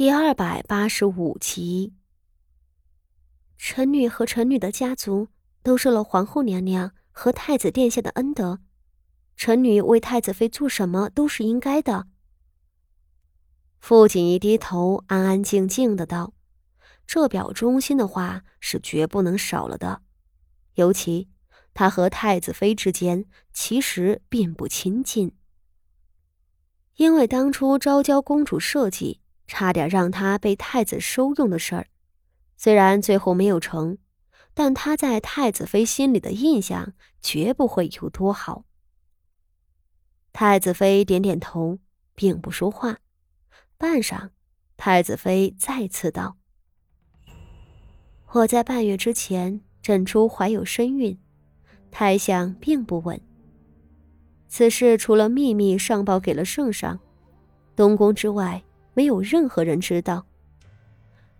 第二百八十五集，臣女和臣女的家族都受了皇后娘娘和太子殿下的恩德，臣女为太子妃做什么都是应该的。傅锦仪低头，安安静静的道：“这表忠心的话是绝不能少了的，尤其他和太子妃之间其实并不亲近，因为当初昭娇公主设计。”差点让他被太子收用的事儿，虽然最后没有成，但他在太子妃心里的印象绝不会有多好。太子妃点点头，并不说话。半晌，太子妃再次道：“我在半月之前诊出怀有身孕，胎相并不稳。此事除了秘密上报给了圣上、东宫之外。”没有任何人知道，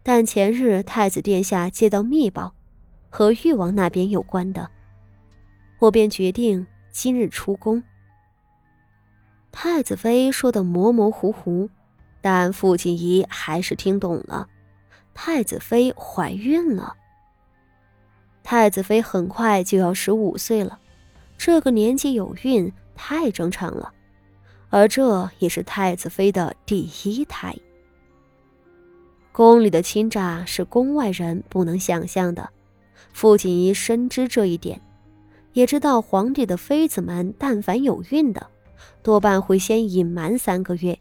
但前日太子殿下接到密报，和誉王那边有关的，我便决定今日出宫。太子妃说的模模糊糊，但傅锦仪还是听懂了，太子妃怀孕了。太子妃很快就要十五岁了，这个年纪有孕太正常了。而这也是太子妃的第一胎。宫里的欺诈是宫外人不能想象的，傅锦仪深知这一点，也知道皇帝的妃子们但凡有孕的，多半会先隐瞒三个月，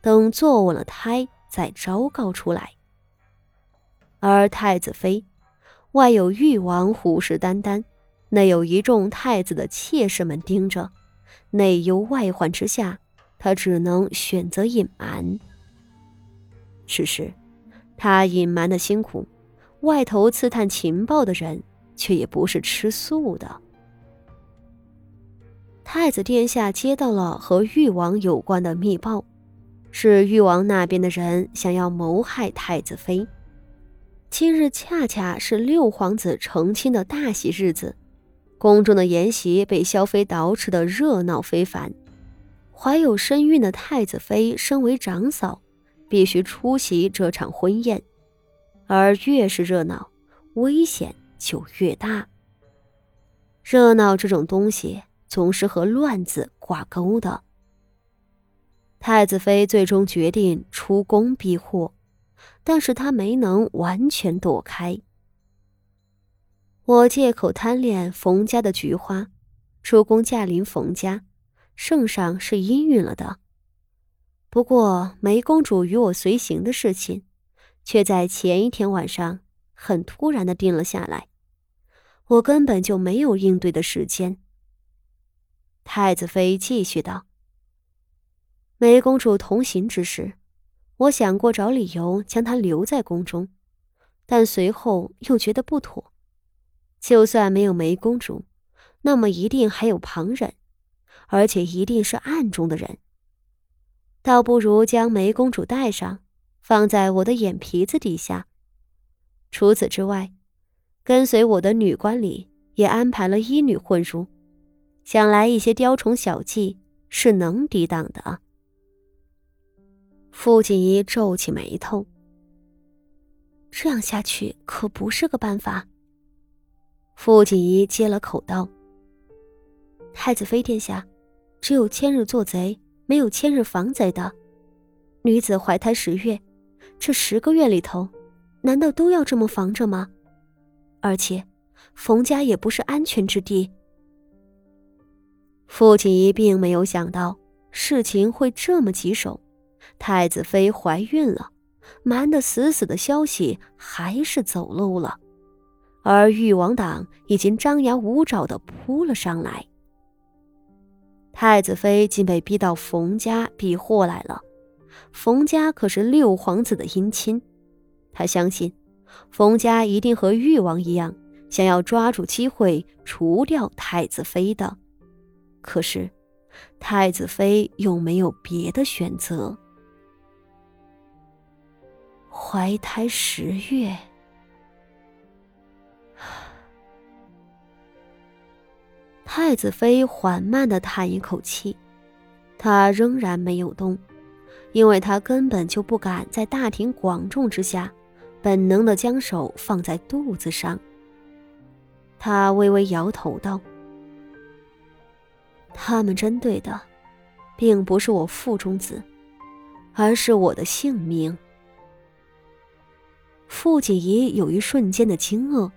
等坐稳了胎再昭告出来。而太子妃，外有誉王虎视眈眈，内有一众太子的妾室们盯着，内忧外患之下。他只能选择隐瞒。只是，他隐瞒的辛苦，外头刺探情报的人却也不是吃素的。太子殿下接到了和誉王有关的密报，是誉王那边的人想要谋害太子妃。今日恰恰是六皇子成亲的大喜日子，宫中的筵席被萧妃捯饬的热闹非凡。怀有身孕的太子妃身为长嫂，必须出席这场婚宴，而越是热闹，危险就越大。热闹这种东西总是和乱子挂钩的。太子妃最终决定出宫避祸，但是她没能完全躲开。我借口贪恋冯家的菊花，出宫驾临冯家。圣上是应允了的，不过梅公主与我随行的事情，却在前一天晚上很突然的定了下来，我根本就没有应对的时间。太子妃继续道：“梅公主同行之时，我想过找理由将她留在宫中，但随后又觉得不妥。就算没有梅公主，那么一定还有旁人。”而且一定是暗中的人，倒不如将梅公主带上，放在我的眼皮子底下。除此之外，跟随我的女官里也安排了医女混入，想来一些雕虫小技是能抵挡的。傅锦仪皱起眉头，这样下去可不是个办法。傅锦仪接了口道：“太子妃殿下。”只有千日做贼，没有千日防贼的。女子怀胎十月，这十个月里头，难道都要这么防着吗？而且，冯家也不是安全之地。父亲一并没有想到事情会这么棘手，太子妃怀孕了，瞒得死死的消息还是走漏了，而誉王党已经张牙舞爪的扑了上来。太子妃竟被逼到冯家避祸来了，冯家可是六皇子的姻亲，他相信冯家一定和誉王一样，想要抓住机会除掉太子妃的。可是，太子妃又没有别的选择。怀胎十月。太子妃缓慢的叹一口气，她仍然没有动，因为她根本就不敢在大庭广众之下，本能的将手放在肚子上。他微微摇头道：“他们针对的，并不是我腹中子，而是我的性命。”傅锦仪有一瞬间的惊愕，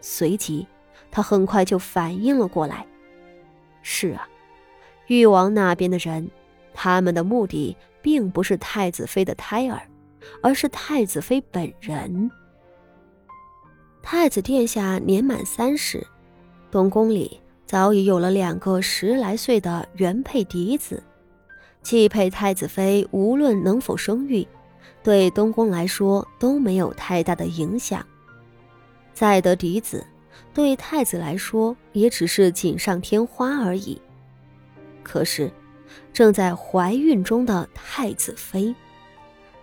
随即，他很快就反应了过来：“是啊，誉王那边的人，他们的目的……”并不是太子妃的胎儿，而是太子妃本人。太子殿下年满三十，东宫里早已有了两个十来岁的原配嫡子，继配太子妃无论能否生育，对东宫来说都没有太大的影响。再得嫡子，对太子来说也只是锦上添花而已。可是。正在怀孕中的太子妃，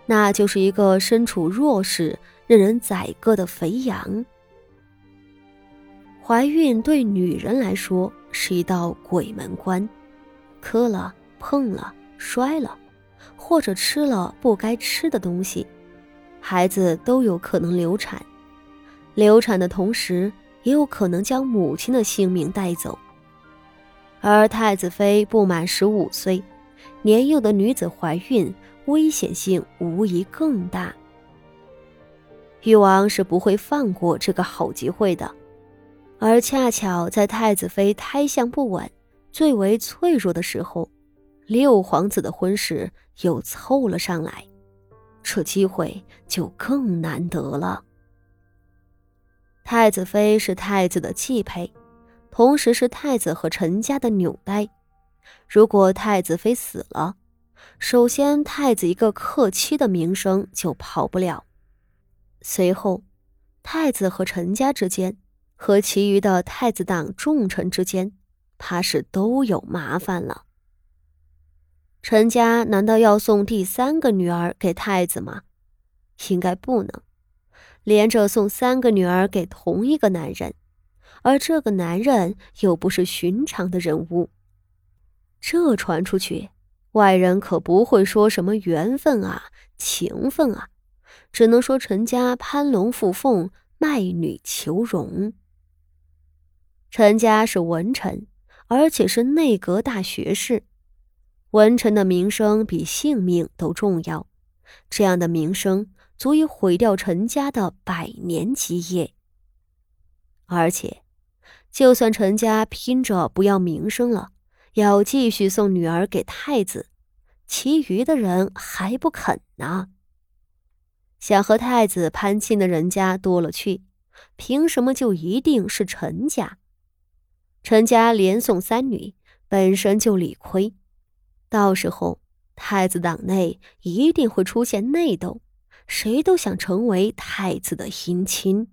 那就是一个身处弱势、任人宰割的肥羊。怀孕对女人来说是一道鬼门关，磕了、碰了、摔了，或者吃了不该吃的东西，孩子都有可能流产。流产的同时，也有可能将母亲的性命带走。而太子妃不满十五岁，年幼的女子怀孕，危险性无疑更大。誉王是不会放过这个好机会的，而恰巧在太子妃胎相不稳、最为脆弱的时候，六皇子的婚事又凑了上来，这机会就更难得了。太子妃是太子的继配。同时是太子和陈家的纽带。如果太子妃死了，首先太子一个克妻的名声就跑不了。随后，太子和陈家之间，和其余的太子党重臣之间，怕是都有麻烦了。陈家难道要送第三个女儿给太子吗？应该不能，连着送三个女儿给同一个男人。而这个男人又不是寻常的人物，这传出去，外人可不会说什么缘分啊、情分啊，只能说陈家攀龙附凤、卖女求荣。陈家是文臣，而且是内阁大学士，文臣的名声比性命都重要，这样的名声足以毁掉陈家的百年基业，而且。就算陈家拼着不要名声了，要继续送女儿给太子，其余的人还不肯呢。想和太子攀亲的人家多了去，凭什么就一定是陈家？陈家连送三女，本身就理亏，到时候太子党内一定会出现内斗，谁都想成为太子的姻亲。